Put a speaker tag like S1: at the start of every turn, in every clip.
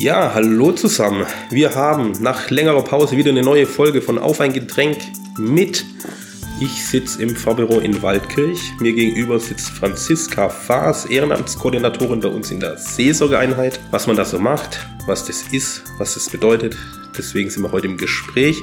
S1: Ja, hallo zusammen. Wir haben nach längerer Pause wieder eine neue Folge von Auf ein Getränk mit. Ich sitze im Vorbüro in Waldkirch. Mir gegenüber sitzt Franziska Faas, Ehrenamtskoordinatorin bei uns in der Seelsorgeeinheit. Was man da so macht, was das ist, was das bedeutet. Deswegen sind wir heute im Gespräch.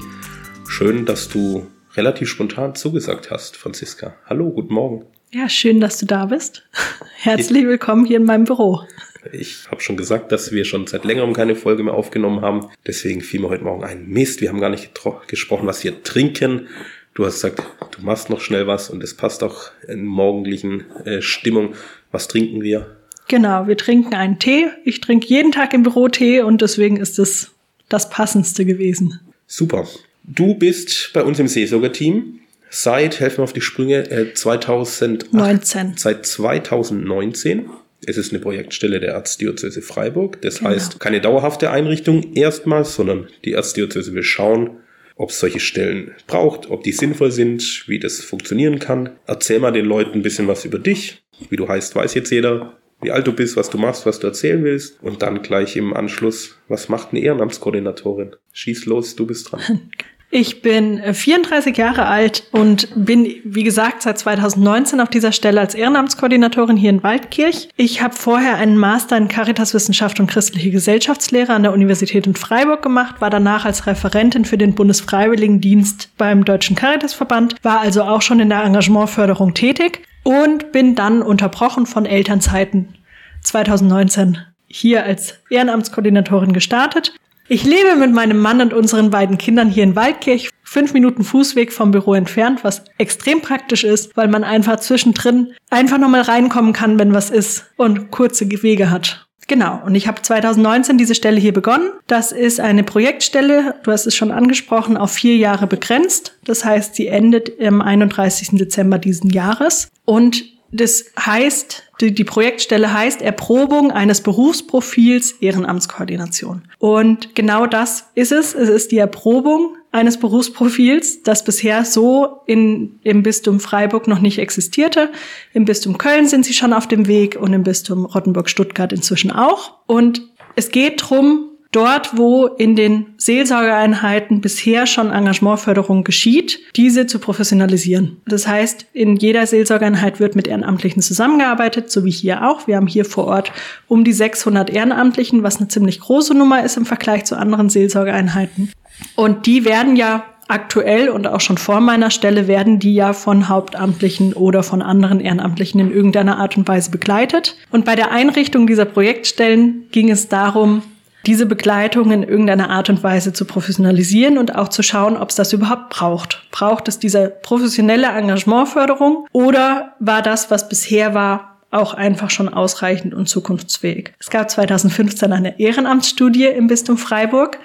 S1: Schön, dass du relativ spontan zugesagt hast, Franziska. Hallo, guten Morgen.
S2: Ja, schön, dass du da bist. Herzlich willkommen hier in meinem Büro.
S1: Ich habe schon gesagt, dass wir schon seit längerem keine Folge mehr aufgenommen haben. Deswegen fiel mir heute Morgen ein Mist. Wir haben gar nicht gesprochen, was wir trinken. Du hast gesagt, du machst noch schnell was und es passt auch in morgendlichen äh, Stimmung. Was trinken wir?
S2: Genau, wir trinken einen Tee. Ich trinke jeden Tag im Büro Tee und deswegen ist es das Passendste gewesen.
S1: Super. Du bist bei uns im Seelsorger-Team seit, helfen wir auf die Sprünge, äh, 2019. Seit 2019. Es ist eine Projektstelle der Erzdiözese Freiburg. Das genau. heißt, keine dauerhafte Einrichtung erstmals, sondern die Erzdiözese will schauen, ob es solche Stellen braucht, ob die sinnvoll sind, wie das funktionieren kann. Erzähl mal den Leuten ein bisschen was über dich. Wie du heißt, weiß jetzt jeder. Wie alt du bist, was du machst, was du erzählen willst. Und dann gleich im Anschluss, was macht eine Ehrenamtskoordinatorin? Schieß los, du bist dran.
S2: Ich bin 34 äh, Jahre alt und bin, wie gesagt, seit 2019 auf dieser Stelle als Ehrenamtskoordinatorin hier in Waldkirch. Ich habe vorher einen Master in Caritaswissenschaft und christliche Gesellschaftslehre an der Universität in Freiburg gemacht, war danach als Referentin für den Bundesfreiwilligendienst beim Deutschen Caritasverband, war also auch schon in der Engagementförderung tätig und bin dann unterbrochen von Elternzeiten 2019 hier als Ehrenamtskoordinatorin gestartet ich lebe mit meinem Mann und unseren beiden Kindern hier in Waldkirch, fünf Minuten Fußweg vom Büro entfernt, was extrem praktisch ist, weil man einfach zwischendrin einfach nochmal reinkommen kann, wenn was ist und kurze Wege hat. Genau, und ich habe 2019 diese Stelle hier begonnen. Das ist eine Projektstelle, du hast es schon angesprochen, auf vier Jahre begrenzt. Das heißt, sie endet am 31. Dezember diesen Jahres. Und das heißt, die, die, Projektstelle heißt Erprobung eines Berufsprofils Ehrenamtskoordination. Und genau das ist es. Es ist die Erprobung eines Berufsprofils, das bisher so in, im Bistum Freiburg noch nicht existierte. Im Bistum Köln sind sie schon auf dem Weg und im Bistum Rottenburg-Stuttgart inzwischen auch. Und es geht drum dort, wo in den Seelsorgeeinheiten bisher schon Engagementförderung geschieht, diese zu professionalisieren. Das heißt, in jeder Seelsorgeeinheit wird mit Ehrenamtlichen zusammengearbeitet, so wie hier auch. Wir haben hier vor Ort um die 600 Ehrenamtlichen, was eine ziemlich große Nummer ist im Vergleich zu anderen Seelsorgeeinheiten. Und die werden ja aktuell und auch schon vor meiner Stelle werden die ja von Hauptamtlichen oder von anderen Ehrenamtlichen in irgendeiner Art und Weise begleitet. Und bei der Einrichtung dieser Projektstellen ging es darum, diese Begleitung in irgendeiner Art und Weise zu professionalisieren und auch zu schauen, ob es das überhaupt braucht. Braucht es diese professionelle Engagementförderung oder war das, was bisher war, auch einfach schon ausreichend und zukunftsfähig? Es gab 2015 eine Ehrenamtsstudie im Bistum Freiburg.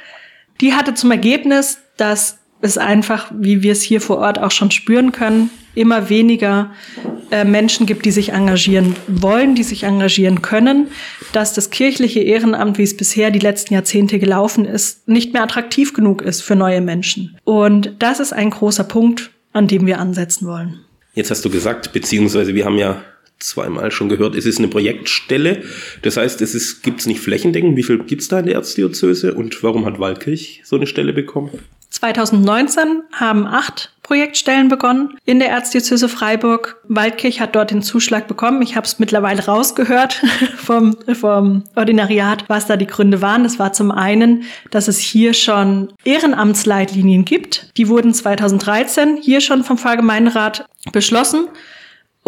S2: Die hatte zum Ergebnis, dass es einfach, wie wir es hier vor Ort auch schon spüren können, immer weniger äh, Menschen gibt, die sich engagieren wollen, die sich engagieren können, dass das kirchliche Ehrenamt, wie es bisher die letzten Jahrzehnte gelaufen ist, nicht mehr attraktiv genug ist für neue Menschen. Und das ist ein großer Punkt, an dem wir ansetzen wollen.
S1: Jetzt hast du gesagt, beziehungsweise wir haben ja zweimal schon gehört, es ist eine Projektstelle. Das heißt, es gibt es nicht flächendeckend. Wie viel gibt es da in der Erzdiözese und warum hat Waldkirch so eine Stelle bekommen?
S2: 2019 haben acht Projektstellen begonnen in der Erzdiözese Freiburg. Waldkirch hat dort den Zuschlag bekommen. Ich habe es mittlerweile rausgehört vom, vom Ordinariat, was da die Gründe waren. Das war zum einen, dass es hier schon Ehrenamtsleitlinien gibt. Die wurden 2013 hier schon vom Pfarrgemeinderat beschlossen.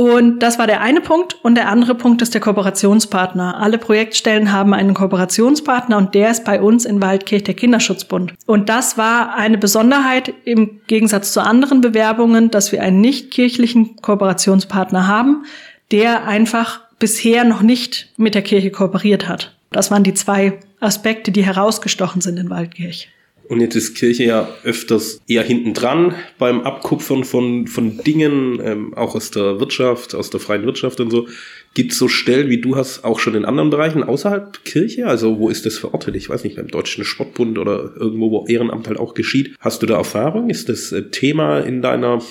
S2: Und das war der eine Punkt. Und der andere Punkt ist der Kooperationspartner. Alle Projektstellen haben einen Kooperationspartner und der ist bei uns in Waldkirch der Kinderschutzbund. Und das war eine Besonderheit im Gegensatz zu anderen Bewerbungen, dass wir einen nicht kirchlichen Kooperationspartner haben, der einfach bisher noch nicht mit der Kirche kooperiert hat. Das waren die zwei Aspekte, die herausgestochen sind in Waldkirch.
S1: Und jetzt ist Kirche ja öfters eher hinten dran beim Abkupfern von, von Dingen, ähm, auch aus der Wirtschaft, aus der freien Wirtschaft und so. Gibt es so Stellen, wie du hast, auch schon in anderen Bereichen außerhalb Kirche? Also wo ist das verortet? Ich weiß nicht, beim Deutschen Sportbund oder irgendwo, wo Ehrenamt halt auch geschieht. Hast du da Erfahrung? Ist das äh, Thema in deiner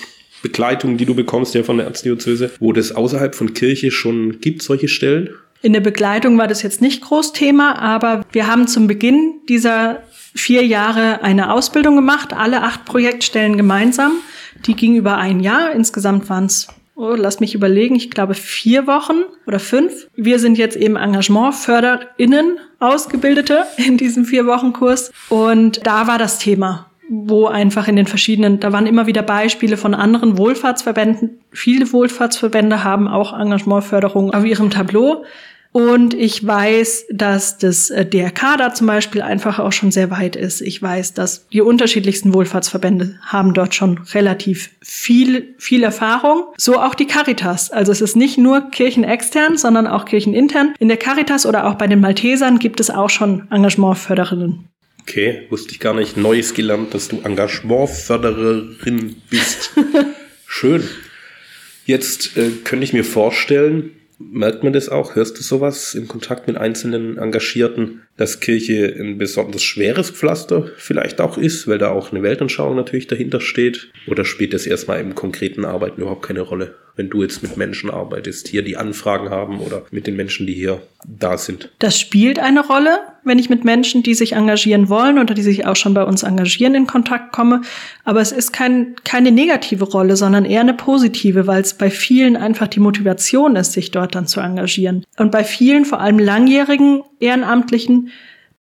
S1: Begleitung, die du bekommst ja von der Erzdiözese, wo das außerhalb von Kirche schon gibt, solche Stellen?
S2: In der Begleitung war das jetzt nicht groß Thema, aber wir haben zum Beginn dieser vier Jahre eine Ausbildung gemacht, alle acht Projektstellen gemeinsam. Die ging über ein Jahr. Insgesamt waren es, oh, lass mich überlegen, ich glaube vier Wochen oder fünf. Wir sind jetzt eben Engagementförderinnen, Ausgebildete in diesem vier Wochen Kurs. Und da war das Thema wo einfach in den verschiedenen, da waren immer wieder Beispiele von anderen Wohlfahrtsverbänden. Viele Wohlfahrtsverbände haben auch Engagementförderung auf ihrem Tableau. Und ich weiß, dass das äh, DRK da zum Beispiel einfach auch schon sehr weit ist. Ich weiß, dass die unterschiedlichsten Wohlfahrtsverbände haben dort schon relativ viel, viel Erfahrung. So auch die Caritas. Also es ist nicht nur kirchenextern, sondern auch kirchenintern. In der Caritas oder auch bei den Maltesern gibt es auch schon Engagementförderinnen.
S1: Okay, wusste ich gar nicht. Neues gelernt, dass du Engagementfördererin bist. Schön. Jetzt äh, könnte ich mir vorstellen, merkt man das auch? Hörst du sowas im Kontakt mit einzelnen Engagierten, dass Kirche ein besonders schweres Pflaster vielleicht auch ist, weil da auch eine Weltanschauung natürlich dahinter steht? Oder spielt das erstmal im konkreten Arbeiten überhaupt keine Rolle? wenn du jetzt mit Menschen arbeitest, hier die Anfragen haben oder mit den Menschen, die hier da sind?
S2: Das spielt eine Rolle, wenn ich mit Menschen, die sich engagieren wollen oder die sich auch schon bei uns engagieren, in Kontakt komme. Aber es ist kein, keine negative Rolle, sondern eher eine positive, weil es bei vielen einfach die Motivation ist, sich dort dann zu engagieren. Und bei vielen, vor allem langjährigen Ehrenamtlichen,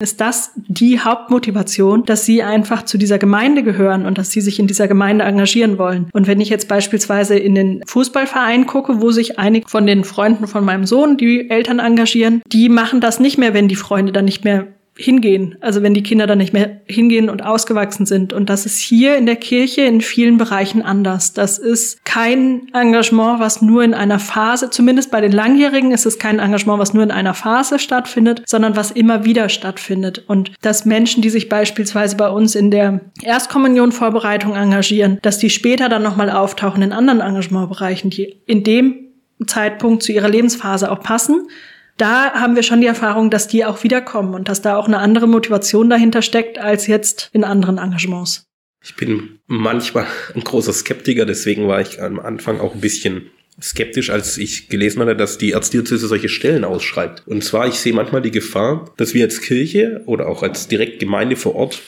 S2: ist das die Hauptmotivation, dass sie einfach zu dieser Gemeinde gehören und dass sie sich in dieser Gemeinde engagieren wollen. Und wenn ich jetzt beispielsweise in den Fußballverein gucke, wo sich einige von den Freunden von meinem Sohn, die Eltern engagieren, die machen das nicht mehr, wenn die Freunde dann nicht mehr hingehen. Also wenn die Kinder dann nicht mehr hingehen und ausgewachsen sind. Und das ist hier in der Kirche in vielen Bereichen anders. Das ist kein Engagement, was nur in einer Phase, zumindest bei den Langjährigen ist es kein Engagement, was nur in einer Phase stattfindet, sondern was immer wieder stattfindet. Und dass Menschen, die sich beispielsweise bei uns in der Erstkommunionvorbereitung engagieren, dass die später dann nochmal auftauchen in anderen Engagementbereichen, die in dem Zeitpunkt zu ihrer Lebensphase auch passen, da haben wir schon die Erfahrung, dass die auch wiederkommen und dass da auch eine andere Motivation dahinter steckt als jetzt in anderen Engagements.
S1: Ich bin manchmal ein großer Skeptiker, deswegen war ich am Anfang auch ein bisschen skeptisch, als ich gelesen hatte, dass die Erzdiözese solche Stellen ausschreibt. Und zwar, ich sehe manchmal die Gefahr, dass wir als Kirche oder auch als Direktgemeinde vor Ort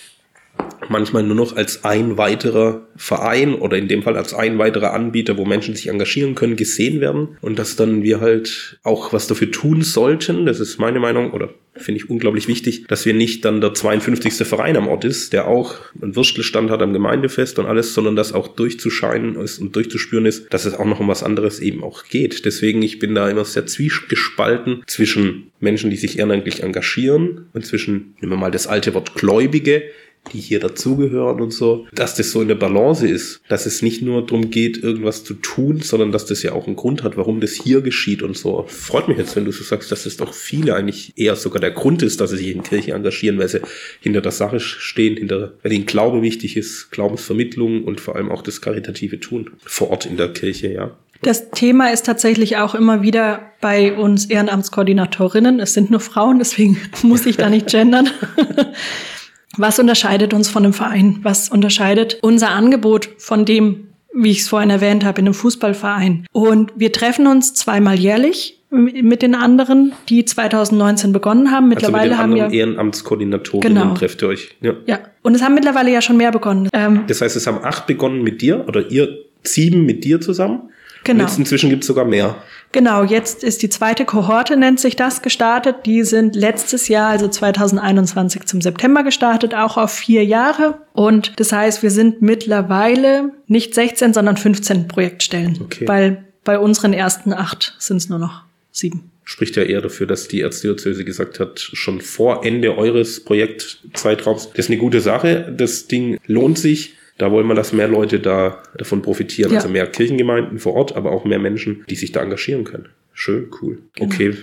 S1: manchmal nur noch als ein weiterer Verein oder in dem Fall als ein weiterer Anbieter, wo Menschen sich engagieren können, gesehen werden und dass dann wir halt auch was dafür tun sollten. Das ist meine Meinung oder finde ich unglaublich wichtig, dass wir nicht dann der 52. Verein am Ort ist, der auch einen Würstelstand hat am Gemeindefest und alles, sondern dass auch durchzuscheinen ist und durchzuspüren ist, dass es auch noch um was anderes eben auch geht. Deswegen, ich bin da immer sehr zwiespalten zwischen Menschen, die sich ehrenamtlich engagieren und zwischen, nehmen wir mal das alte Wort Gläubige, die hier dazugehören und so, dass das so in der Balance ist, dass es nicht nur darum geht, irgendwas zu tun, sondern dass das ja auch einen Grund hat, warum das hier geschieht und so. Freut mich jetzt, wenn du so sagst, dass das doch viele eigentlich eher sogar der Grund ist, dass sie sich in Kirche engagieren, weil sie hinter der Sache stehen, hinter, weil ihnen Glaube wichtig ist, Glaubensvermittlung und vor allem auch das karitative Tun vor Ort in der Kirche, ja.
S2: Das Thema ist tatsächlich auch immer wieder bei uns Ehrenamtskoordinatorinnen. Es sind nur Frauen, deswegen muss ich da nicht gendern. Was unterscheidet uns von einem Verein? Was unterscheidet unser Angebot von dem, wie ich es vorhin erwähnt habe, in einem Fußballverein? Und wir treffen uns zweimal jährlich mit den anderen, die 2019 begonnen haben.
S1: Mittlerweile also mit haben ja Ehrenamtskoordinatorinnen genau. trefft ihr euch.
S2: Ja. ja, und es haben mittlerweile ja schon mehr begonnen.
S1: Ähm, das heißt, es haben acht begonnen mit dir oder ihr sieben mit dir zusammen? Genau. Jetzt inzwischen gibt es sogar mehr.
S2: Genau, jetzt ist die zweite Kohorte, nennt sich das, gestartet. Die sind letztes Jahr, also 2021 zum September gestartet, auch auf vier Jahre. Und das heißt, wir sind mittlerweile nicht 16, sondern 15 Projektstellen. Okay. Weil bei unseren ersten acht sind es nur noch sieben
S1: spricht ja eher dafür, dass die Erzdiözese gesagt hat, schon vor Ende eures Projektzeitraums, das ist eine gute Sache, das Ding lohnt sich, da wollen wir, dass mehr Leute da davon profitieren. Ja. Also mehr Kirchengemeinden vor Ort, aber auch mehr Menschen, die sich da engagieren können. Schön, cool. Genau. Okay,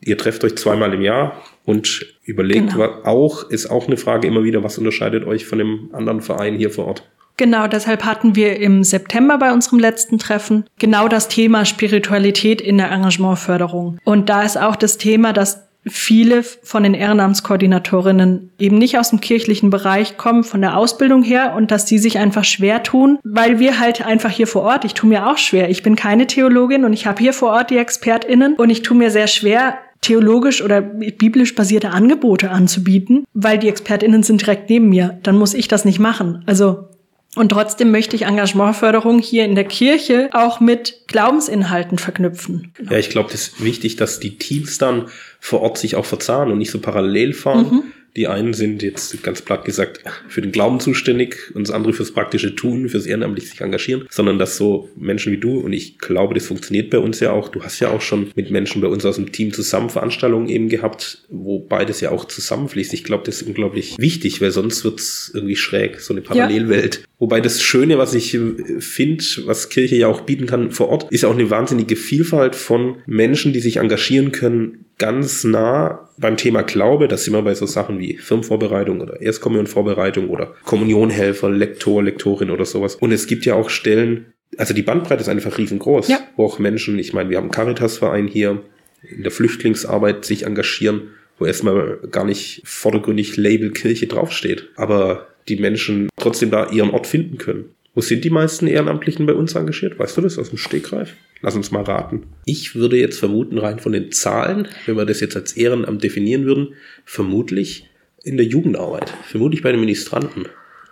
S1: ihr trefft euch zweimal im Jahr und überlegt genau. auch, ist auch eine Frage immer wieder, was unterscheidet euch von dem anderen Verein hier vor Ort?
S2: Genau, deshalb hatten wir im September bei unserem letzten Treffen genau das Thema Spiritualität in der Engagementförderung. Und da ist auch das Thema, dass viele von den Ehrenamtskoordinatorinnen eben nicht aus dem kirchlichen Bereich kommen, von der Ausbildung her und dass die sich einfach schwer tun, weil wir halt einfach hier vor Ort, ich tue mir auch schwer, ich bin keine Theologin und ich habe hier vor Ort die ExpertInnen und ich tue mir sehr schwer, theologisch oder biblisch basierte Angebote anzubieten, weil die ExpertInnen sind direkt neben mir. Dann muss ich das nicht machen. Also und trotzdem möchte ich Engagementförderung hier in der Kirche auch mit Glaubensinhalten verknüpfen.
S1: Ja, ich glaube, das ist wichtig, dass die Teams dann vor Ort sich auch verzahnen und nicht so parallel fahren. Mhm. Die einen sind jetzt ganz platt gesagt für den Glauben zuständig und das andere fürs praktische Tun, fürs ehrenamtliche sich engagieren, sondern dass so Menschen wie du und ich glaube, das funktioniert bei uns ja auch. Du hast ja auch schon mit Menschen bei uns aus dem Team zusammen Veranstaltungen eben gehabt, wo beides ja auch zusammenfließt. Ich glaube, das ist unglaublich wichtig, weil sonst wird's irgendwie schräg, so eine Parallelwelt. Ja. Wobei das Schöne, was ich äh, finde, was Kirche ja auch bieten kann vor Ort, ist auch eine wahnsinnige Vielfalt von Menschen, die sich engagieren können, ganz nah beim Thema Glaube. Das sind wir bei so Sachen wie Firmenvorbereitung oder Erstkommunionvorbereitung oder Kommunionhelfer, Lektor, Lektorin oder sowas. Und es gibt ja auch Stellen, also die Bandbreite ist einfach riesengroß, ja. wo auch Menschen, ich meine, wir haben einen Caritas-Verein hier, in der Flüchtlingsarbeit sich engagieren, wo erstmal gar nicht vordergründig Label Kirche draufsteht. Aber die Menschen trotzdem da ihren Ort finden können. Wo sind die meisten Ehrenamtlichen bei uns engagiert? Weißt du das aus dem Stegreif? Lass uns mal raten. Ich würde jetzt vermuten, rein von den Zahlen, wenn wir das jetzt als Ehrenamt definieren würden, vermutlich in der Jugendarbeit. Vermutlich bei den Ministranten.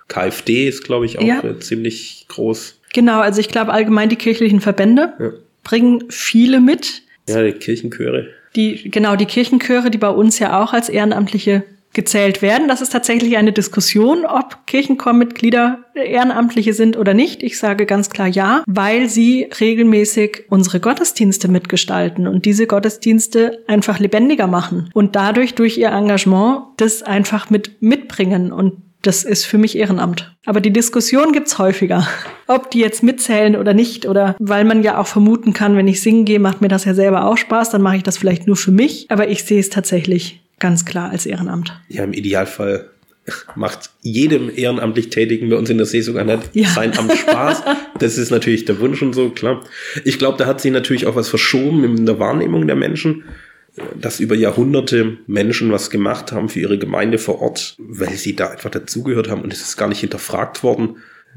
S1: KfD ist, glaube ich, auch ja. Äh, ziemlich groß.
S2: Genau, also ich glaube allgemein die kirchlichen Verbände ja. bringen viele mit.
S1: Ja, die Kirchenchöre.
S2: Die, genau, die Kirchenchöre, die bei uns ja auch als Ehrenamtliche gezählt werden. Das ist tatsächlich eine Diskussion, ob Kirchenchormitglieder Ehrenamtliche sind oder nicht. Ich sage ganz klar ja, weil sie regelmäßig unsere Gottesdienste mitgestalten und diese Gottesdienste einfach lebendiger machen und dadurch durch ihr Engagement das einfach mit mitbringen und das ist für mich Ehrenamt. Aber die Diskussion gibt's häufiger. Ob die jetzt mitzählen oder nicht. Oder weil man ja auch vermuten kann, wenn ich singen gehe, macht mir das ja selber auch Spaß, dann mache ich das vielleicht nur für mich. Aber ich sehe es tatsächlich ganz klar als Ehrenamt.
S1: Ja, im Idealfall macht jedem ehrenamtlich Tätigen bei uns in der Seelsorgeeinheit ja. sein Amt Spaß. Das ist natürlich der Wunsch und so, klar. Ich glaube, da hat sich natürlich auch was verschoben in der Wahrnehmung der Menschen, dass über Jahrhunderte Menschen was gemacht haben für ihre Gemeinde vor Ort, weil sie da einfach dazugehört haben und es ist gar nicht hinterfragt worden.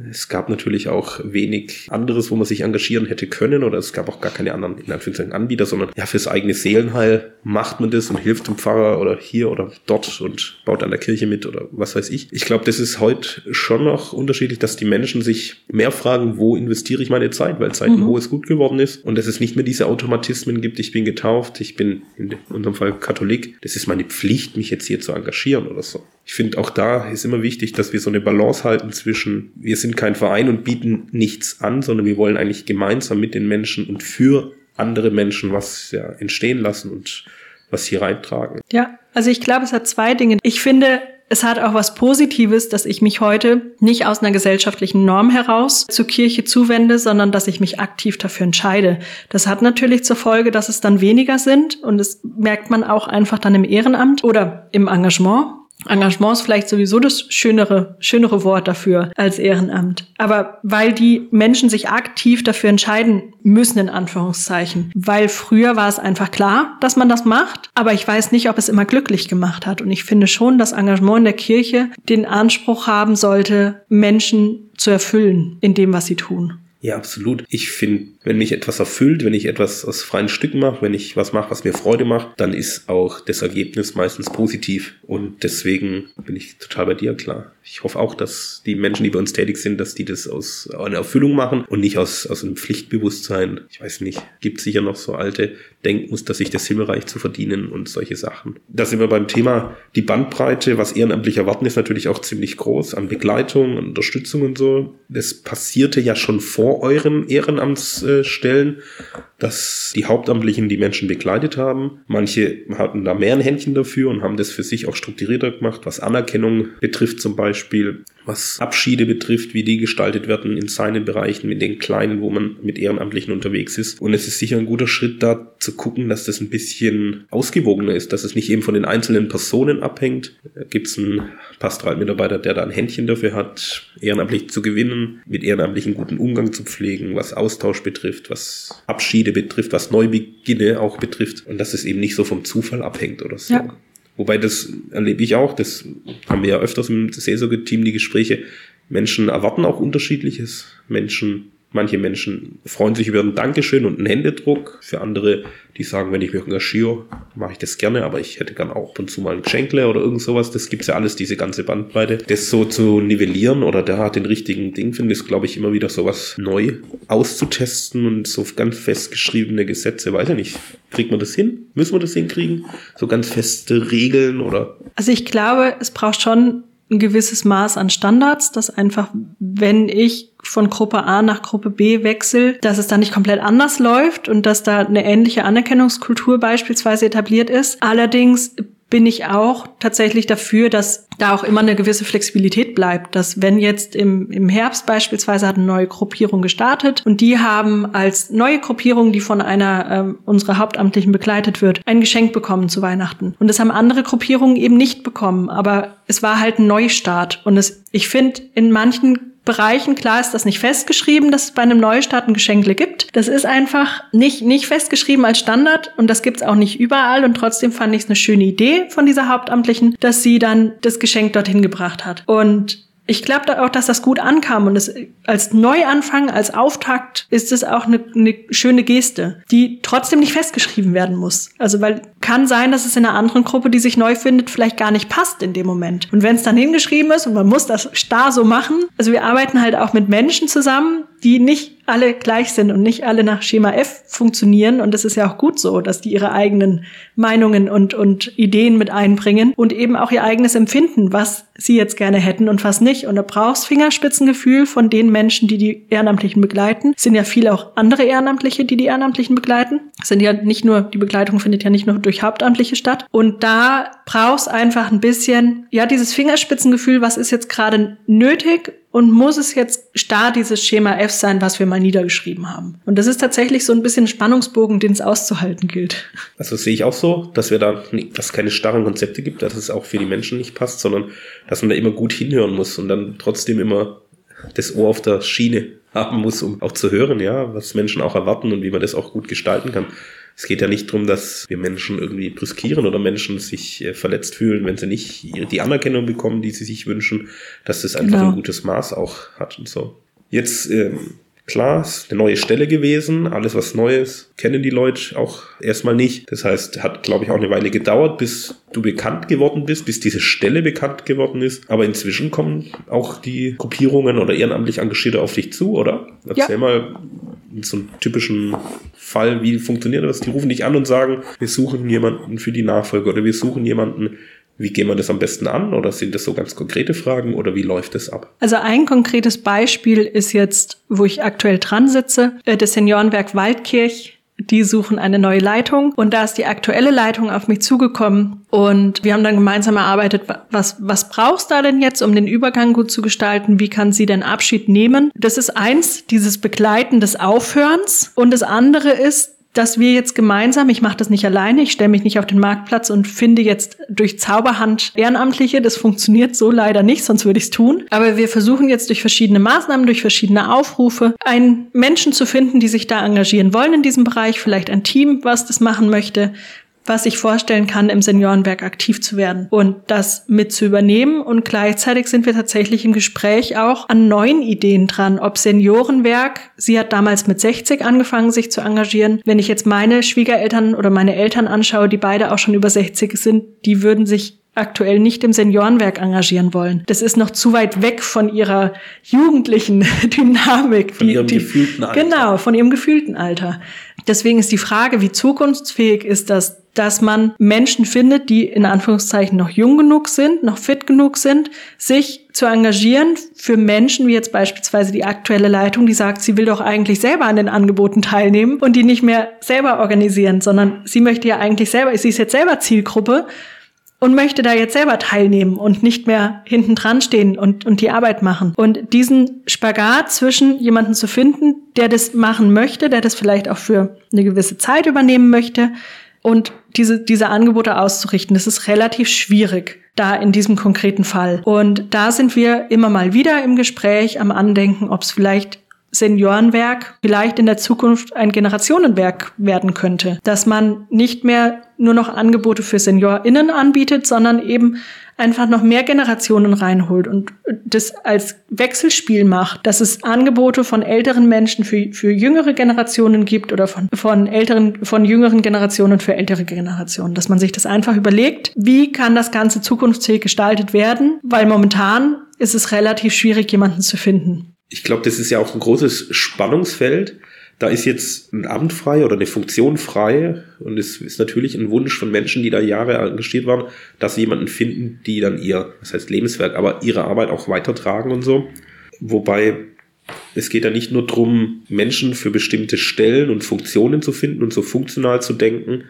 S1: Es gab natürlich auch wenig anderes, wo man sich engagieren hätte können oder es gab auch gar keine anderen in Anführungszeichen Anbieter, sondern ja, fürs eigene Seelenheil macht man das und hilft dem Pfarrer oder hier oder dort und baut an der Kirche mit oder was weiß ich. Ich glaube, das ist heute schon noch unterschiedlich, dass die Menschen sich mehr fragen, wo investiere ich meine Zeit, weil Zeit mhm. ein hohes Gut geworden ist und dass es nicht mehr diese Automatismen gibt, ich bin getauft, ich bin in unserem Fall Katholik, das ist meine Pflicht, mich jetzt hier zu engagieren oder so. Ich finde auch da ist immer wichtig, dass wir so eine Balance halten zwischen, wir sind kein Verein und bieten nichts an, sondern wir wollen eigentlich gemeinsam mit den Menschen und für andere Menschen was ja, entstehen lassen und was hier reintragen.
S2: Ja, also ich glaube, es hat zwei Dinge. Ich finde, es hat auch was Positives, dass ich mich heute nicht aus einer gesellschaftlichen Norm heraus zur Kirche zuwende, sondern dass ich mich aktiv dafür entscheide. Das hat natürlich zur Folge, dass es dann weniger sind und das merkt man auch einfach dann im Ehrenamt oder im Engagement. Engagement ist vielleicht sowieso das schönere, schönere Wort dafür als Ehrenamt. Aber weil die Menschen sich aktiv dafür entscheiden müssen, in Anführungszeichen. Weil früher war es einfach klar, dass man das macht, aber ich weiß nicht, ob es immer glücklich gemacht hat. Und ich finde schon, dass Engagement in der Kirche den Anspruch haben sollte, Menschen zu erfüllen in dem, was sie tun.
S1: Ja, absolut. Ich finde, wenn mich etwas erfüllt, wenn ich etwas aus freien Stücken mache, wenn ich was mache, was mir Freude macht, dann ist auch das Ergebnis meistens positiv. Und deswegen bin ich total bei dir klar. Ich hoffe auch, dass die Menschen, die bei uns tätig sind, dass die das aus einer Erfüllung machen und nicht aus, aus einem Pflichtbewusstsein. Ich weiß nicht, gibt sicher noch so alte Denkmuster, sich das Himmelreich zu verdienen und solche Sachen. Da sind wir beim Thema die Bandbreite, was ehrenamtlich erwarten, ist natürlich auch ziemlich groß an Begleitung, an Unterstützung und so. Das passierte ja schon vor euren Ehrenamtsstellen, dass die Hauptamtlichen die Menschen begleitet haben. Manche hatten da mehr ein Händchen dafür und haben das für sich auch strukturierter gemacht, was Anerkennung betrifft zum Beispiel was Abschiede betrifft, wie die gestaltet werden in seinen Bereichen, mit den kleinen, wo man mit Ehrenamtlichen unterwegs ist. Und es ist sicher ein guter Schritt da zu gucken, dass das ein bisschen ausgewogener ist, dass es nicht eben von den einzelnen Personen abhängt. Gibt es einen Pastoralmitarbeiter, der da ein Händchen dafür hat, ehrenamtlich zu gewinnen, mit ehrenamlichen guten Umgang zu pflegen, was Austausch betrifft, was Abschiede betrifft, was Neubeginne auch betrifft und dass es eben nicht so vom Zufall abhängt oder so. Ja. Wobei das erlebe ich auch, das haben wir ja öfters im Seelsorge-Team die Gespräche. Menschen erwarten auch unterschiedliches. Menschen Manche Menschen freuen sich über ein Dankeschön und einen Händedruck. Für andere, die sagen, wenn ich mich engagiere, mache ich das gerne, aber ich hätte gern auch ab und zu mal ein Geschenkle oder irgend sowas. Das gibt's ja alles, diese ganze Bandbreite. Das so zu nivellieren oder da den richtigen Ding finden, ist, glaube ich, immer wieder sowas neu auszutesten und so ganz festgeschriebene Gesetze, weiß ich nicht. Kriegt man das hin? Müssen wir das hinkriegen? So ganz feste Regeln oder?
S2: Also ich glaube, es braucht schon ein gewisses Maß an Standards, dass einfach, wenn ich von Gruppe A nach Gruppe B wechsle, dass es da nicht komplett anders läuft und dass da eine ähnliche Anerkennungskultur beispielsweise etabliert ist. Allerdings bin ich auch tatsächlich dafür, dass da auch immer eine gewisse Flexibilität bleibt, dass wenn jetzt im, im Herbst beispielsweise hat eine neue Gruppierung gestartet und die haben als neue Gruppierung, die von einer ähm, unserer Hauptamtlichen begleitet wird, ein Geschenk bekommen zu Weihnachten. Und das haben andere Gruppierungen eben nicht bekommen, aber es war halt ein Neustart und es, ich finde, in manchen Bereichen. Klar ist das nicht festgeschrieben, dass es bei einem Neustart ein Geschenkle gibt. Das ist einfach nicht, nicht festgeschrieben als Standard und das gibt es auch nicht überall. Und trotzdem fand ich es eine schöne Idee von dieser Hauptamtlichen, dass sie dann das Geschenk dorthin gebracht hat. Und ich glaube auch, dass das gut ankam und es als Neuanfang, als Auftakt ist es auch eine, eine, schöne Geste, die trotzdem nicht festgeschrieben werden muss. Also weil kann sein, dass es in einer anderen Gruppe, die sich neu findet, vielleicht gar nicht passt in dem Moment. Und wenn es dann hingeschrieben ist und man muss das starr so machen, also wir arbeiten halt auch mit Menschen zusammen, die nicht alle gleich sind und nicht alle nach Schema F funktionieren. Und das ist ja auch gut so, dass die ihre eigenen Meinungen und, und Ideen mit einbringen und eben auch ihr eigenes Empfinden, was sie jetzt gerne hätten und was nicht. Und da brauchst Fingerspitzengefühl von den Menschen, die die Ehrenamtlichen begleiten. Es sind ja viele auch andere Ehrenamtliche, die die Ehrenamtlichen begleiten. Es sind ja nicht nur, die Begleitung findet ja nicht nur durch Hauptamtliche statt. Und da brauchst einfach ein bisschen, ja, dieses Fingerspitzengefühl, was ist jetzt gerade nötig und muss es jetzt starr dieses Schema F sein, was wir mal niedergeschrieben haben. Und das ist tatsächlich so ein bisschen Spannungsbogen, den es auszuhalten gilt.
S1: Also sehe ich auch so, dass wir da, dass es keine starren Konzepte gibt, dass es auch für die Menschen nicht passt, sondern dass man da immer gut hinhören muss und dann trotzdem immer das Ohr auf der Schiene haben muss, um auch zu hören, ja, was Menschen auch erwarten und wie man das auch gut gestalten kann. Es geht ja nicht darum, dass wir Menschen irgendwie brüskieren oder Menschen sich äh, verletzt fühlen, wenn sie nicht die Anerkennung bekommen, die sie sich wünschen, dass das einfach genau. ein gutes Maß auch hat und so. Jetzt ähm, Klar, ist eine neue Stelle gewesen. Alles, was Neues, kennen die Leute auch erstmal nicht. Das heißt, hat, glaube ich, auch eine Weile gedauert, bis du bekannt geworden bist, bis diese Stelle bekannt geworden ist. Aber inzwischen kommen auch die Gruppierungen oder ehrenamtlich Engagierte auf dich zu, oder? Erzähl ja. mal so einen typischen Fall, wie funktioniert das? Die rufen dich an und sagen, wir suchen jemanden für die Nachfolge oder wir suchen jemanden wie gehen wir das am besten an? Oder sind das so ganz konkrete Fragen oder wie läuft das ab?
S2: Also ein konkretes Beispiel ist jetzt, wo ich aktuell dran sitze, äh, das Seniorenwerk Waldkirch. Die suchen eine neue Leitung und da ist die aktuelle Leitung auf mich zugekommen und wir haben dann gemeinsam erarbeitet, was, was brauchst du da denn jetzt, um den Übergang gut zu gestalten? Wie kann sie denn Abschied nehmen? Das ist eins, dieses Begleiten des Aufhörens und das andere ist, dass wir jetzt gemeinsam, ich mache das nicht alleine, ich stelle mich nicht auf den Marktplatz und finde jetzt durch Zauberhand Ehrenamtliche, das funktioniert so leider nicht, sonst würde ich es tun. Aber wir versuchen jetzt durch verschiedene Maßnahmen, durch verschiedene Aufrufe, einen Menschen zu finden, die sich da engagieren wollen in diesem Bereich, vielleicht ein Team, was das machen möchte, was ich vorstellen kann, im Seniorenwerk aktiv zu werden und das mit zu übernehmen. Und gleichzeitig sind wir tatsächlich im Gespräch auch an neuen Ideen dran, ob Seniorenwerk, sie hat damals mit 60 angefangen, sich zu engagieren. Wenn ich jetzt meine Schwiegereltern oder meine Eltern anschaue, die beide auch schon über 60 sind, die würden sich aktuell nicht im Seniorenwerk engagieren wollen. Das ist noch zu weit weg von ihrer jugendlichen Dynamik.
S1: Von die, ihrem die, gefühlten
S2: Alter. Genau, von ihrem gefühlten Alter. Deswegen ist die Frage, wie zukunftsfähig ist das, dass man Menschen findet, die in Anführungszeichen noch jung genug sind, noch fit genug sind, sich zu engagieren für Menschen, wie jetzt beispielsweise die aktuelle Leitung, die sagt, sie will doch eigentlich selber an den Angeboten teilnehmen und die nicht mehr selber organisieren, sondern sie möchte ja eigentlich selber, sie ist jetzt selber Zielgruppe und möchte da jetzt selber teilnehmen und nicht mehr hinten dran stehen und, und die Arbeit machen. Und diesen Spagat zwischen jemanden zu finden, der das machen möchte, der das vielleicht auch für eine gewisse Zeit übernehmen möchte und diese, diese Angebote auszurichten, das ist relativ schwierig da in diesem konkreten Fall. Und da sind wir immer mal wieder im Gespräch am Andenken, ob es vielleicht Seniorenwerk vielleicht in der Zukunft ein Generationenwerk werden könnte, dass man nicht mehr nur noch Angebote für SeniorInnen anbietet, sondern eben einfach noch mehr Generationen reinholt und das als Wechselspiel macht, dass es Angebote von älteren Menschen für, für jüngere Generationen gibt oder von, von älteren, von jüngeren Generationen für ältere Generationen, dass man sich das einfach überlegt, wie kann das Ganze zukunftsfähig gestaltet werden, weil momentan ist es relativ schwierig, jemanden zu finden.
S1: Ich glaube, das ist ja auch ein großes Spannungsfeld. Da ist jetzt ein Amt frei oder eine Funktion frei und es ist natürlich ein Wunsch von Menschen, die da Jahre engagiert waren, dass sie jemanden finden, die dann ihr, das heißt Lebenswerk, aber ihre Arbeit auch weitertragen und so. Wobei es geht ja nicht nur darum, Menschen für bestimmte Stellen und Funktionen zu finden und so funktional zu denken,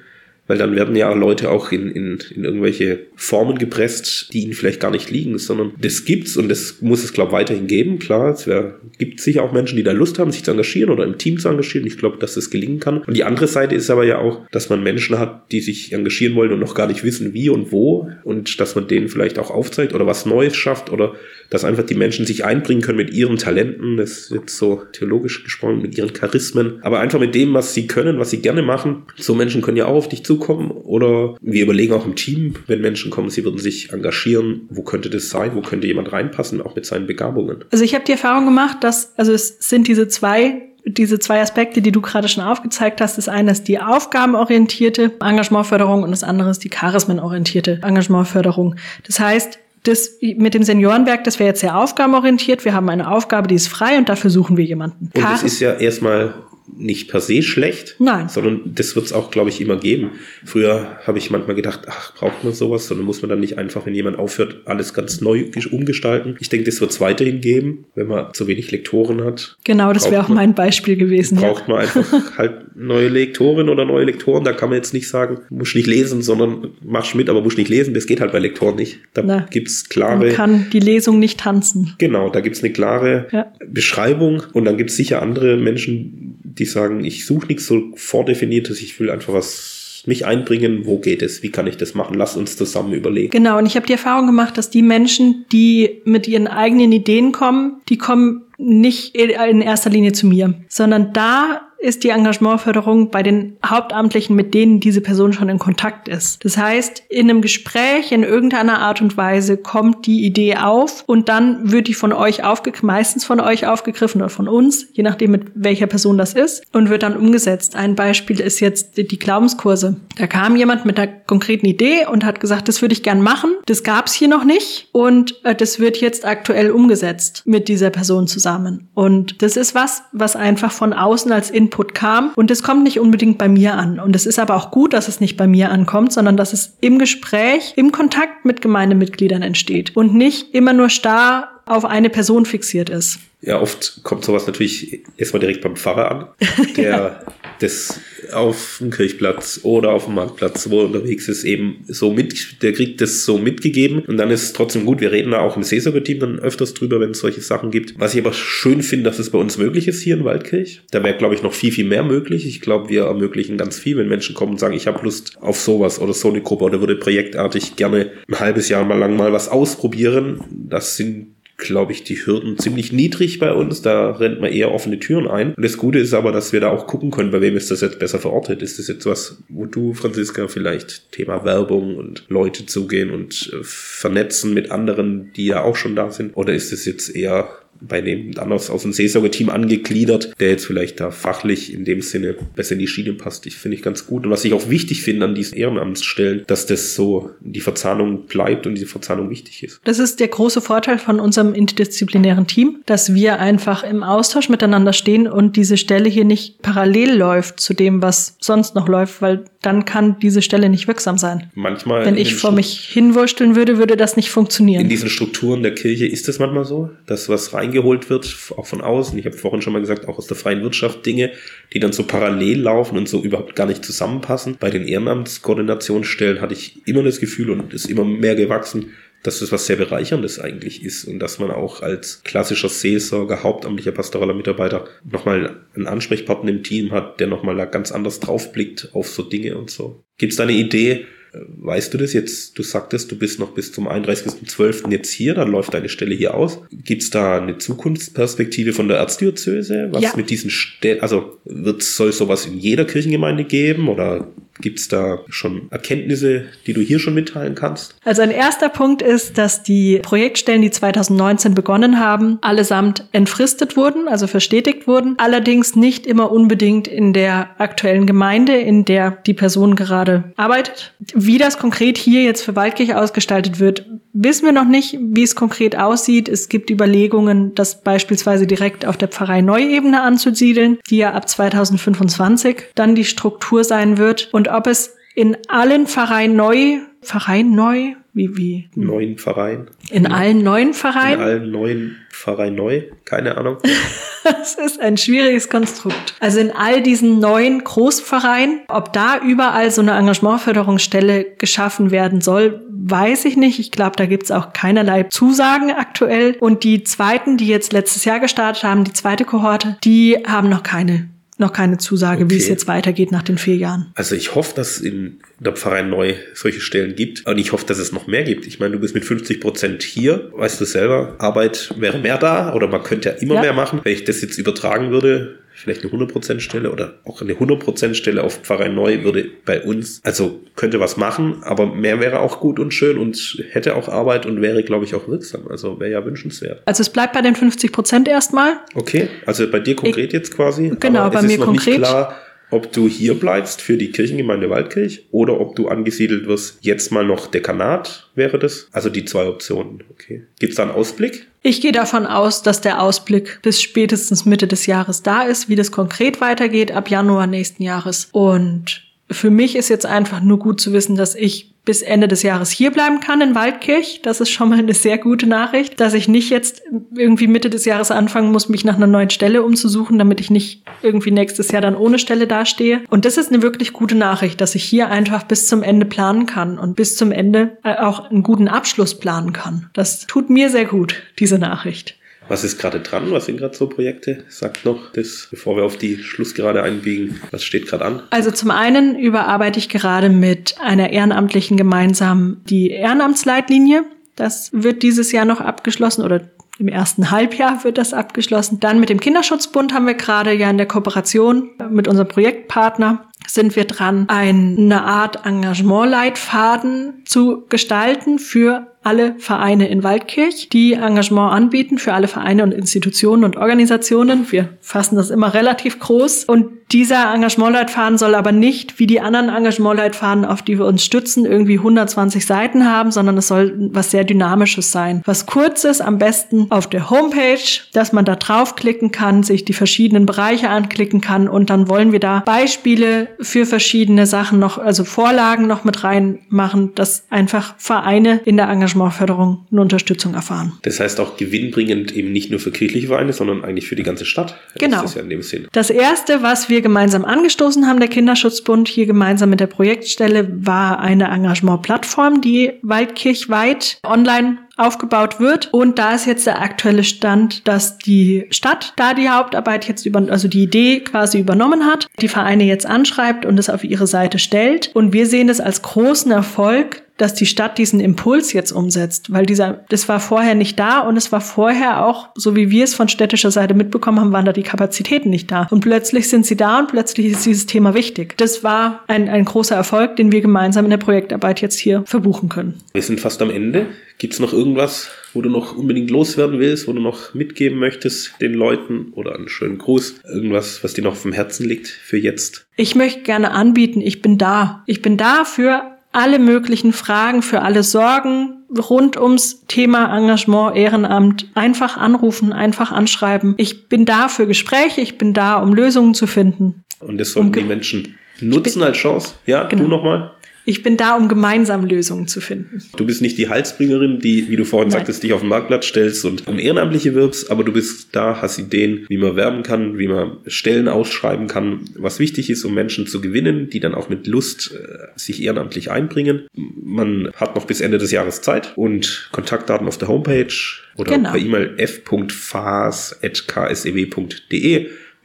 S1: weil dann werden ja Leute auch in, in, in irgendwelche Formen gepresst, die ihnen vielleicht gar nicht liegen, sondern das gibt's und das muss es, glaube ich, weiterhin geben. Klar, es wär, gibt sicher auch Menschen, die da Lust haben, sich zu engagieren oder im Team zu engagieren. Ich glaube, dass das gelingen kann. Und die andere Seite ist aber ja auch, dass man Menschen hat, die sich engagieren wollen und noch gar nicht wissen, wie und wo und dass man denen vielleicht auch aufzeigt oder was Neues schafft oder dass einfach die Menschen sich einbringen können mit ihren Talenten, das ist jetzt so theologisch gesprochen, mit ihren Charismen, aber einfach mit dem, was sie können, was sie gerne machen. So Menschen können ja auch auf dich zukommen oder wir überlegen auch im Team, wenn Menschen kommen, sie würden sich engagieren, wo könnte das sein, wo könnte jemand reinpassen, auch mit seinen Begabungen.
S2: Also ich habe die Erfahrung gemacht, dass, also es sind diese zwei diese zwei Aspekte, die du gerade schon aufgezeigt hast. Das eine ist die aufgabenorientierte Engagementförderung und das andere ist die charismenorientierte Engagementförderung. Das heißt, das mit dem Seniorenwerk, das wäre jetzt sehr aufgabenorientiert. Wir haben eine Aufgabe, die ist frei und dafür suchen wir jemanden.
S1: Und das ist ja erstmal nicht per se schlecht,
S2: Nein.
S1: sondern das wird es auch, glaube ich, immer geben. Früher habe ich manchmal gedacht, ach, braucht man sowas, sondern muss man dann nicht einfach, wenn jemand aufhört, alles ganz neu umgestalten. Ich denke, das wird es weiterhin geben, wenn man zu wenig Lektoren hat.
S2: Genau, das wäre auch mein Beispiel gewesen.
S1: Braucht ja. man einfach halt neue Lektoren oder neue Lektoren. Da kann man jetzt nicht sagen, muss nicht lesen, sondern machst mit, aber muss nicht lesen. Das geht halt bei Lektoren nicht. Da gibt es klare. Man
S2: kann die Lesung nicht tanzen.
S1: Genau, da gibt es eine klare ja. Beschreibung und dann gibt es sicher andere Menschen, die sagen, ich suche nichts so vordefiniertes, ich will einfach was mich einbringen, wo geht es, wie kann ich das machen, lass uns zusammen überlegen.
S2: Genau, und ich habe die Erfahrung gemacht, dass die Menschen, die mit ihren eigenen Ideen kommen, die kommen nicht in erster Linie zu mir, sondern da ist die Engagementförderung bei den Hauptamtlichen, mit denen diese Person schon in Kontakt ist. Das heißt, in einem Gespräch in irgendeiner Art und Weise kommt die Idee auf und dann wird die von euch aufgegriffen, meistens von euch aufgegriffen oder von uns, je nachdem mit welcher Person das ist, und wird dann umgesetzt. Ein Beispiel ist jetzt die Glaubenskurse. Da kam jemand mit einer konkreten Idee und hat gesagt, das würde ich gern machen. Das gab es hier noch nicht und äh, das wird jetzt aktuell umgesetzt mit dieser Person zusammen. Und das ist was, was einfach von außen als In Input kam. Und es kommt nicht unbedingt bei mir an. Und es ist aber auch gut, dass es nicht bei mir ankommt, sondern dass es im Gespräch, im Kontakt mit Gemeindemitgliedern entsteht und nicht immer nur starr auf eine Person fixiert ist.
S1: Ja, oft kommt sowas natürlich erstmal direkt beim Pfarrer an, der ja. das auf dem Kirchplatz oder auf dem Marktplatz, wo er unterwegs ist, eben so mit, der kriegt das so mitgegeben und dann ist es trotzdem gut. Wir reden da auch im Seelsorge-Team dann öfters drüber, wenn es solche Sachen gibt. Was ich aber schön finde, dass es bei uns möglich ist hier in Waldkirch. Da wäre, glaube ich, noch viel, viel mehr möglich. Ich glaube, wir ermöglichen ganz viel, wenn Menschen kommen und sagen, ich habe Lust auf sowas oder so eine Gruppe oder würde projektartig gerne ein halbes Jahr mal lang mal was ausprobieren. Das sind glaube ich, die Hürden ziemlich niedrig bei uns. Da rennt man eher offene Türen ein. Und das Gute ist aber, dass wir da auch gucken können, bei wem ist das jetzt besser verortet. Ist das jetzt was, wo du, Franziska, vielleicht Thema Werbung und Leute zugehen und äh, vernetzen mit anderen, die ja auch schon da sind? Oder ist es jetzt eher bei dem anders aus dem Seelsorge-Team angegliedert, der jetzt vielleicht da fachlich in dem Sinne besser in die Schiene passt. Ich finde ich ganz gut. Und was ich auch wichtig finde an diesen Ehrenamtsstellen, dass das so die Verzahnung bleibt und diese Verzahnung wichtig ist.
S2: Das ist der große Vorteil von unserem interdisziplinären Team, dass wir einfach im Austausch miteinander stehen und diese Stelle hier nicht parallel läuft zu dem, was sonst noch läuft, weil dann kann diese Stelle nicht wirksam sein.
S1: Manchmal.
S2: Wenn ich vor mich hinwursteln würde, würde das nicht funktionieren.
S1: In diesen Strukturen der Kirche ist es manchmal so, dass was rein reingeholt wird, auch von außen. Ich habe vorhin schon mal gesagt, auch aus der freien Wirtschaft Dinge, die dann so parallel laufen und so überhaupt gar nicht zusammenpassen. Bei den Ehrenamtskoordinationsstellen hatte ich immer das Gefühl und ist immer mehr gewachsen, dass das was sehr Bereicherndes eigentlich ist und dass man auch als klassischer Seelsorger, hauptamtlicher pastoraler Mitarbeiter nochmal einen Ansprechpartner im Team hat, der nochmal da ganz anders draufblickt auf so Dinge und so. Gibt es da eine Idee, Weißt du das jetzt? Du sagtest, du bist noch bis zum 31.12. jetzt hier, dann läuft deine Stelle hier aus. Gibt es da eine Zukunftsperspektive von der Erzdiözese? Was ja. mit diesen Stellen, also wird, soll sowas in jeder Kirchengemeinde geben oder Gibt es da schon Erkenntnisse, die du hier schon mitteilen kannst?
S2: Also ein erster Punkt ist, dass die Projektstellen, die 2019 begonnen haben, allesamt entfristet wurden, also verstetigt wurden. Allerdings nicht immer unbedingt in der aktuellen Gemeinde, in der die Person gerade arbeitet. Wie das konkret hier jetzt für Waldkirche ausgestaltet wird, wissen wir noch nicht, wie es konkret aussieht. Es gibt Überlegungen, das beispielsweise direkt auf der Pfarrei Neuebene anzusiedeln, die ja ab 2025 dann die Struktur sein wird. Und ob es in allen Pfarreien neu, Pfarreien neu, wie, wie?
S1: Neuen Pfarreien.
S2: In ja. allen neuen Pfarreien?
S1: In allen neuen Pfarreien neu, keine Ahnung.
S2: das ist ein schwieriges Konstrukt. Also in all diesen neuen Großpfarreien, ob da überall so eine Engagementförderungsstelle geschaffen werden soll, weiß ich nicht. Ich glaube, da gibt's auch keinerlei Zusagen aktuell. Und die zweiten, die jetzt letztes Jahr gestartet haben, die zweite Kohorte, die haben noch keine noch keine Zusage, okay. wie es jetzt weitergeht nach den vier Jahren.
S1: Also ich hoffe, dass es in der Pfarrei neu solche Stellen gibt. Und ich hoffe, dass es noch mehr gibt. Ich meine, du bist mit 50 Prozent hier, weißt du selber, Arbeit wäre mehr da oder man könnte ja immer ja. mehr machen. Wenn ich das jetzt übertragen würde, vielleicht eine 100% Stelle oder auch eine 100% Stelle auf Pfarrei Neu würde bei uns, also könnte was machen, aber mehr wäre auch gut und schön und hätte auch Arbeit und wäre, glaube ich, auch wirksam. Also wäre ja wünschenswert.
S2: Also es bleibt bei den 50% erstmal.
S1: Okay, also bei dir konkret ich, jetzt quasi.
S2: Genau, bei mir konkret.
S1: Klar, ob du hier bleibst für die Kirchengemeinde Waldkirch oder ob du angesiedelt wirst. Jetzt mal noch Dekanat wäre das. Also die zwei Optionen. Okay. Gibt es da einen Ausblick?
S2: Ich gehe davon aus, dass der Ausblick bis spätestens Mitte des Jahres da ist, wie das konkret weitergeht ab Januar nächsten Jahres. Und für mich ist jetzt einfach nur gut zu wissen, dass ich bis Ende des Jahres hier bleiben kann in Waldkirch. Das ist schon mal eine sehr gute Nachricht, dass ich nicht jetzt irgendwie Mitte des Jahres anfangen muss, mich nach einer neuen Stelle umzusuchen, damit ich nicht irgendwie nächstes Jahr dann ohne Stelle dastehe. Und das ist eine wirklich gute Nachricht, dass ich hier einfach bis zum Ende planen kann und bis zum Ende äh, auch einen guten Abschluss planen kann. Das tut mir sehr gut, diese Nachricht.
S1: Was ist gerade dran? Was sind gerade so Projekte? Sagt noch das, bevor wir auf die Schlussgerade einbiegen. Was steht gerade an?
S2: Also zum einen überarbeite ich gerade mit einer Ehrenamtlichen gemeinsam die Ehrenamtsleitlinie. Das wird dieses Jahr noch abgeschlossen oder im ersten Halbjahr wird das abgeschlossen. Dann mit dem Kinderschutzbund haben wir gerade ja in der Kooperation mit unserem Projektpartner sind wir dran, eine Art Engagementleitfaden zu gestalten für alle Vereine in Waldkirch, die Engagement anbieten für alle Vereine und Institutionen und Organisationen. Wir fassen das immer relativ groß. Und dieser Engagementleitfaden soll aber nicht wie die anderen Engagementleitfaden, auf die wir uns stützen, irgendwie 120 Seiten haben, sondern es soll was sehr Dynamisches sein. Was kurzes, am besten auf der Homepage, dass man da draufklicken kann, sich die verschiedenen Bereiche anklicken kann und dann wollen wir da Beispiele für verschiedene Sachen noch, also Vorlagen noch mit reinmachen, dass einfach Vereine in der Engagementförderung eine Unterstützung erfahren.
S1: Das heißt auch gewinnbringend eben nicht nur für kirchliche Vereine, sondern eigentlich für die ganze Stadt.
S2: Genau. Das, ja das erste, was wir gemeinsam angestoßen haben, der Kinderschutzbund hier gemeinsam mit der Projektstelle, war eine Engagementplattform, die waldkirchweit online aufgebaut wird. Und da ist jetzt der aktuelle Stand, dass die Stadt da die Hauptarbeit jetzt über, also die Idee quasi übernommen hat, die Vereine jetzt anschreibt und es auf ihre Seite stellt. Und wir sehen es als großen Erfolg, dass die Stadt diesen Impuls jetzt umsetzt, weil dieser, das war vorher nicht da und es war vorher auch, so wie wir es von städtischer Seite mitbekommen haben, waren da die Kapazitäten nicht da. Und plötzlich sind sie da und plötzlich ist dieses Thema wichtig. Das war ein, ein großer Erfolg, den wir gemeinsam in der Projektarbeit jetzt hier verbuchen können.
S1: Wir sind fast am Ende. Gibt es noch irgendwas, wo du noch unbedingt loswerden willst, wo du noch mitgeben möchtest den Leuten oder einen schönen Gruß? Irgendwas, was dir noch vom Herzen liegt für jetzt?
S2: Ich möchte gerne anbieten, ich bin da. Ich bin da für alle möglichen Fragen, für alle Sorgen rund ums Thema Engagement, Ehrenamt einfach anrufen, einfach anschreiben. Ich bin da für Gespräche, ich bin da, um Lösungen zu finden.
S1: Und das sollten um die Menschen nutzen als Chance. Ja, genau. du nochmal.
S2: Ich bin da, um gemeinsam Lösungen zu finden.
S1: Du bist nicht die Halsbringerin, die, wie du vorhin Nein. sagtest, dich auf den Marktplatz stellst und um Ehrenamtliche wirbst, aber du bist da, hast Ideen, wie man werben kann, wie man Stellen ausschreiben kann, was wichtig ist, um Menschen zu gewinnen, die dann auch mit Lust äh, sich ehrenamtlich einbringen. Man hat noch bis Ende des Jahres Zeit und Kontaktdaten auf der Homepage oder genau. per E-Mail f.fas.ksew.de.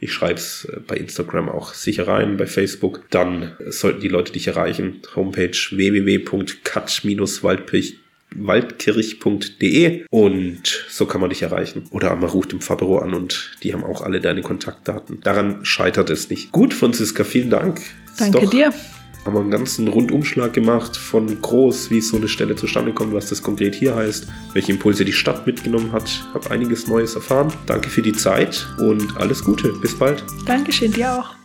S1: Ich schreibe es äh, bei Instagram auch sicher rein, bei Facebook. Dann sollten die Leute dich erreichen. Homepage www.cut-waldkirch.de und so kann man dich erreichen. Oder man ruft im Fabero an und die haben auch alle deine Kontaktdaten. Daran scheitert es nicht. Gut, Franziska, vielen Dank.
S2: Danke dir
S1: Haben wir einen ganzen Rundumschlag gemacht von groß, wie so eine Stelle zustande kommt, was das konkret hier heißt, welche Impulse die Stadt mitgenommen hat. Habe einiges Neues erfahren. Danke für die Zeit und alles Gute. Bis bald.
S2: Dankeschön, dir auch.